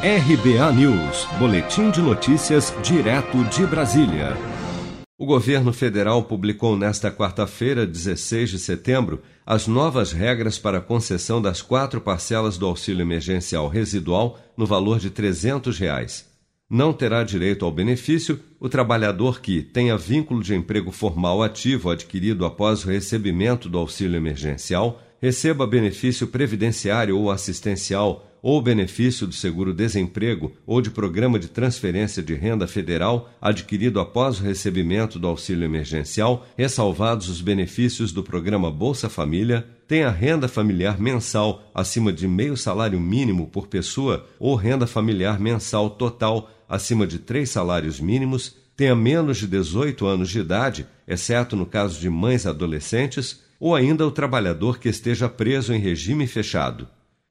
RBA News, Boletim de Notícias, direto de Brasília. O governo federal publicou nesta quarta-feira, 16 de setembro, as novas regras para a concessão das quatro parcelas do auxílio emergencial residual no valor de 300 reais. Não terá direito ao benefício o trabalhador que tenha vínculo de emprego formal ativo adquirido após o recebimento do auxílio emergencial, receba benefício previdenciário ou assistencial ou benefício do seguro-desemprego ou de programa de transferência de renda federal adquirido após o recebimento do auxílio emergencial, ressalvados os benefícios do programa Bolsa Família, tenha renda familiar mensal acima de meio salário mínimo por pessoa ou renda familiar mensal total acima de três salários mínimos, tenha menos de 18 anos de idade, exceto no caso de mães adolescentes, ou ainda o trabalhador que esteja preso em regime fechado.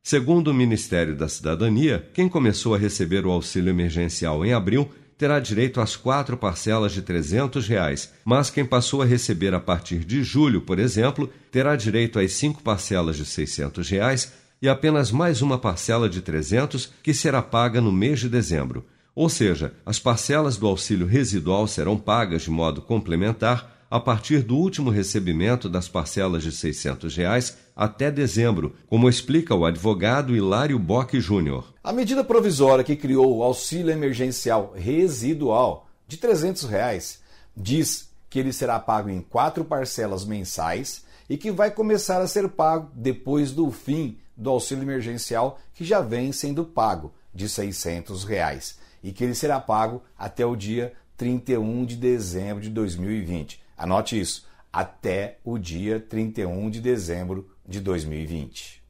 Segundo o Ministério da Cidadania, quem começou a receber o auxílio emergencial em abril terá direito às quatro parcelas de 300 reais, mas quem passou a receber a partir de julho, por exemplo, terá direito às cinco parcelas de 600 reais e apenas mais uma parcela de R$ 300 que será paga no mês de dezembro. Ou seja, as parcelas do auxílio residual serão pagas de modo complementar a partir do último recebimento das parcelas de 600 reais até dezembro, como explica o advogado Hilário Bock Júnior. A medida provisória que criou o auxílio emergencial residual de 300 reais diz que ele será pago em quatro parcelas mensais e que vai começar a ser pago depois do fim do auxílio emergencial que já vem sendo pago de 600 reais e que ele será pago até o dia 31 de dezembro de 2020. Anote isso, até o dia 31 de dezembro de 2020.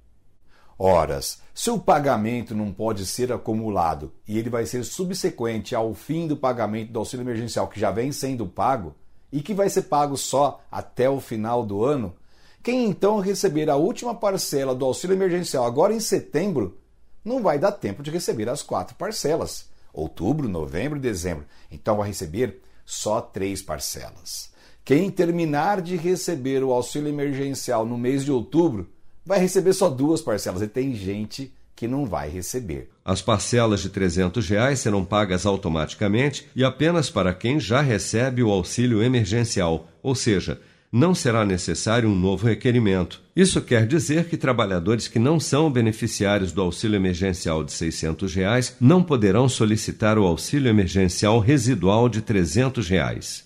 Horas, se o pagamento não pode ser acumulado e ele vai ser subsequente ao fim do pagamento do auxílio emergencial que já vem sendo pago e que vai ser pago só até o final do ano, quem então receber a última parcela do auxílio emergencial agora em setembro não vai dar tempo de receber as quatro parcelas. Outubro, novembro e dezembro. Então vai receber só três parcelas. Quem terminar de receber o auxílio emergencial no mês de outubro vai receber só duas parcelas e tem gente que não vai receber. As parcelas de 300 reais serão pagas automaticamente e apenas para quem já recebe o auxílio emergencial, ou seja, não será necessário um novo requerimento. Isso quer dizer que trabalhadores que não são beneficiários do auxílio emergencial de 600 reais não poderão solicitar o auxílio emergencial residual de 300 reais.